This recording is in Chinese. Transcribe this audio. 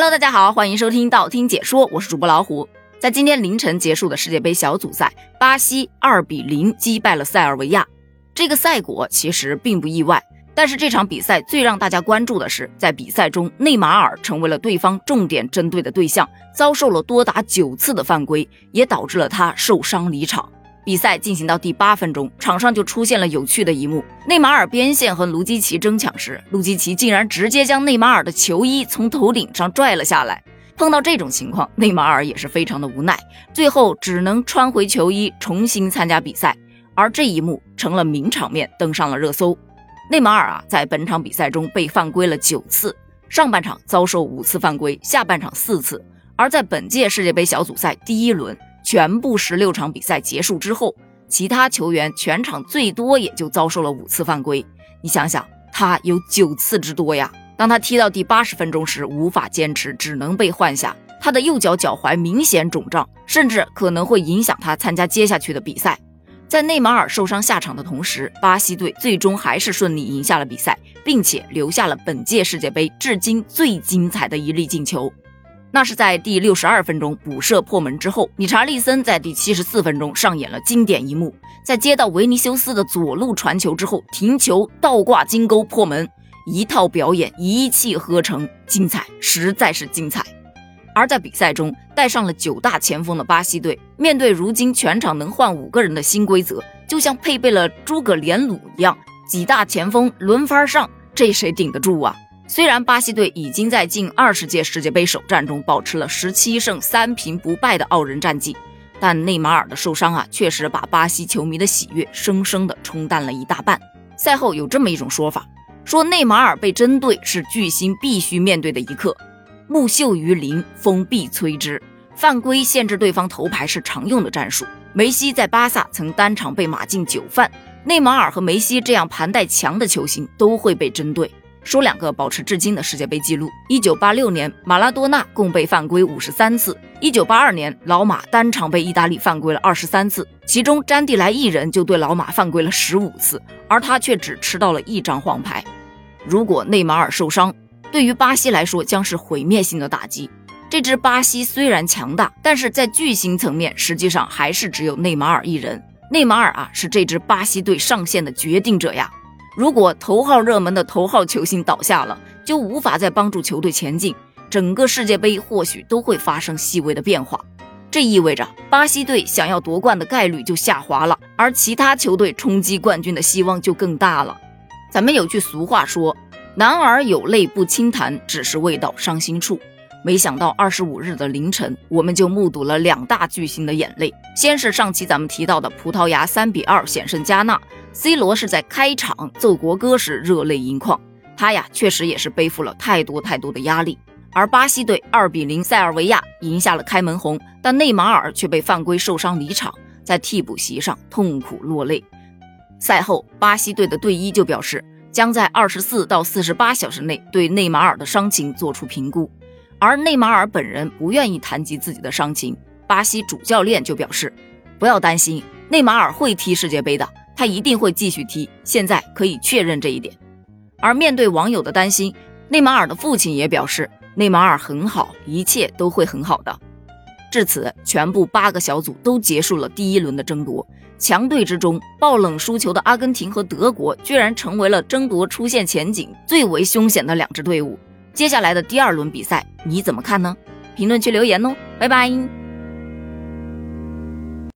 Hello，大家好，欢迎收听道听解说，我是主播老虎。在今天凌晨结束的世界杯小组赛，巴西二比零击败了塞尔维亚。这个赛果其实并不意外，但是这场比赛最让大家关注的是，在比赛中内马尔成为了对方重点针对的对象，遭受了多达九次的犯规，也导致了他受伤离场。比赛进行到第八分钟，场上就出现了有趣的一幕：内马尔边线和卢基奇争抢时，卢基奇竟然直接将内马尔的球衣从头顶上拽了下来。碰到这种情况，内马尔也是非常的无奈，最后只能穿回球衣重新参加比赛。而这一幕成了名场面，登上了热搜。内马尔啊，在本场比赛中被犯规了九次，上半场遭受五次犯规，下半场四次。而在本届世界杯小组赛第一轮。全部十六场比赛结束之后，其他球员全场最多也就遭受了五次犯规。你想想，他有九次之多呀！当他踢到第八十分钟时，无法坚持，只能被换下。他的右脚脚踝明显肿胀，甚至可能会影响他参加接下去的比赛。在内马尔受伤下场的同时，巴西队最终还是顺利赢下了比赛，并且留下了本届世界杯至今最精彩的一粒进球。那是在第六十二分钟补射破门之后，理查利森在第七十四分钟上演了经典一幕，在接到维尼修斯的左路传球之后，停球倒挂金钩破门，一套表演一气呵成，精彩，实在是精彩。而在比赛中带上了九大前锋的巴西队，面对如今全场能换五个人的新规则，就像配备了诸葛连弩一样，几大前锋轮番上，这谁顶得住啊？虽然巴西队已经在近二十届世界杯首战中保持了十七胜三平不败的傲人战绩，但内马尔的受伤啊，确实把巴西球迷的喜悦生生的冲淡了一大半。赛后有这么一种说法，说内马尔被针对是巨星必须面对的一刻。木秀于林，风必摧之。犯规限制对方头牌是常用的战术。梅西在巴萨曾单场被马竞九犯，内马尔和梅西这样盘带强的球星都会被针对。说两个保持至今的世界杯纪录：一九八六年，马拉多纳共被犯规五十三次；一九八二年，老马单场被意大利犯规了二十三次，其中詹蒂莱一人就对老马犯规了十五次，而他却只吃到了一张黄牌。如果内马尔受伤，对于巴西来说将是毁灭性的打击。这支巴西虽然强大，但是在巨星层面，实际上还是只有内马尔一人。内马尔啊，是这支巴西队上线的决定者呀。如果头号热门的头号球星倒下了，就无法再帮助球队前进，整个世界杯或许都会发生细微的变化。这意味着巴西队想要夺冠的概率就下滑了，而其他球队冲击冠军的希望就更大了。咱们有句俗话说：“男儿有泪不轻弹，只是未到伤心处。”没想到二十五日的凌晨，我们就目睹了两大巨星的眼泪。先是上期咱们提到的葡萄牙三比二险胜加纳，C 罗是在开场奏国歌时热泪盈眶，他呀确实也是背负了太多太多的压力。而巴西队二比零塞尔维亚赢下了开门红，但内马尔却被犯规受伤离场，在替补席上痛苦落泪。赛后，巴西队的队医就表示，将在二十四到四十八小时内对内马尔的伤情做出评估。而内马尔本人不愿意谈及自己的伤情，巴西主教练就表示：“不要担心，内马尔会踢世界杯的，他一定会继续踢。现在可以确认这一点。”而面对网友的担心，内马尔的父亲也表示：“内马尔很好，一切都会很好的。”至此，全部八个小组都结束了第一轮的争夺。强队之中，爆冷输球的阿根廷和德国居然成为了争夺出线前景最为凶险的两支队伍。接下来的第二轮比赛，你怎么看呢？评论区留言哦，拜拜。